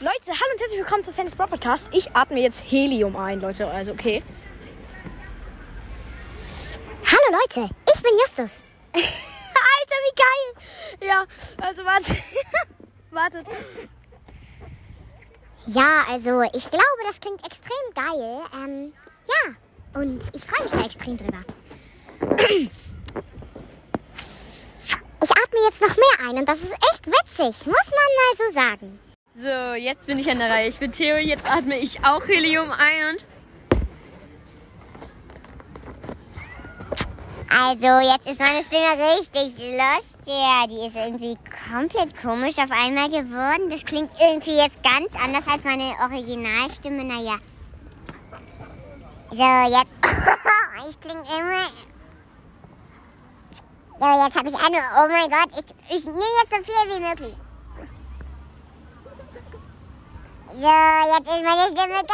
Leute, hallo und herzlich willkommen zu Sandys Bro Podcast. Ich atme jetzt Helium ein, Leute. Also, okay. Hallo Leute, ich bin Justus. Alter, wie geil! Ja, also warte. Wartet. Ja, also ich glaube, das klingt extrem geil. Ähm, ja, und ich freue mich da extrem drüber. Ich atme jetzt noch mehr ein und das ist echt witzig, muss man mal so sagen. So, jetzt bin ich an der Reihe. Ich bin Theo, jetzt atme ich auch Helium ein und. Also, jetzt ist meine Stimme richtig lustig. Ja, die ist irgendwie komplett komisch auf einmal geworden. Das klingt irgendwie jetzt ganz anders als meine Originalstimme. Naja. So, jetzt. ich klinge immer. So, jetzt habe ich eine. Oh mein Gott, ich, ich nehme jetzt so viel wie möglich. So, jetzt ist meine Stimme ganz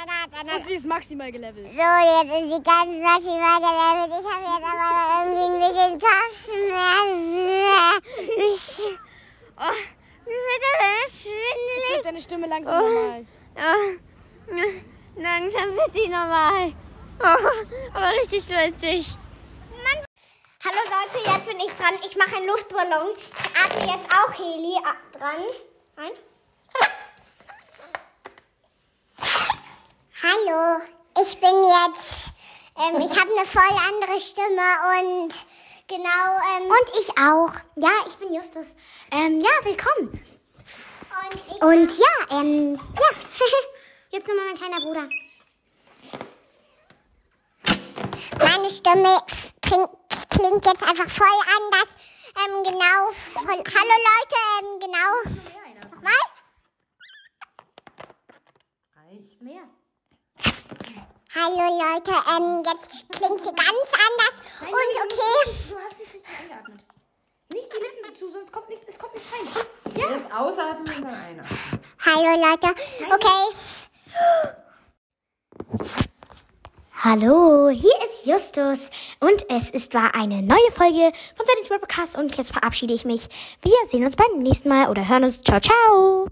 anders, anders. Und sie ist maximal gelevelt. So, jetzt ist sie ganz maximal gelevelt. Ich habe jetzt aber irgendwie ein bisschen Kopfschmerzen. Ich, oh, wie wird das Jetzt schwindelig? wird deine Stimme langsam normal. Oh, langsam wird sie normal. Oh, aber richtig lustig. Hallo Leute, jetzt bin ich dran. Ich mache einen Luftballon. Ich atme jetzt auch Heli a- dran. Ein. Hallo, ich bin jetzt. Ähm, ich habe eine voll andere Stimme und genau. Ähm, und ich auch. Ja, ich bin Justus. Ähm, ja, willkommen. Und, ja, ähm, ja. Jetzt nochmal mein kleiner Bruder. Meine Stimme klingt, klingt jetzt einfach voll anders. Ähm, genau. Voll, hallo Leute, ähm, genau. Nochmal? Reicht mehr. Hallo Leute, ähm, jetzt klingt sie ganz anders. Und okay. Du hast nicht richtig eingeatmet. Nicht die Lippen dazu, sonst kommt nichts, es kommt nichts rein. Erst ausatmen und dann einatmen. Hallo Leute, okay. Hallo, hier ist Justus und es ist war eine neue Folge von Sadie's Podcast und jetzt verabschiede ich mich. Wir sehen uns beim nächsten Mal oder hören uns. Ciao, ciao.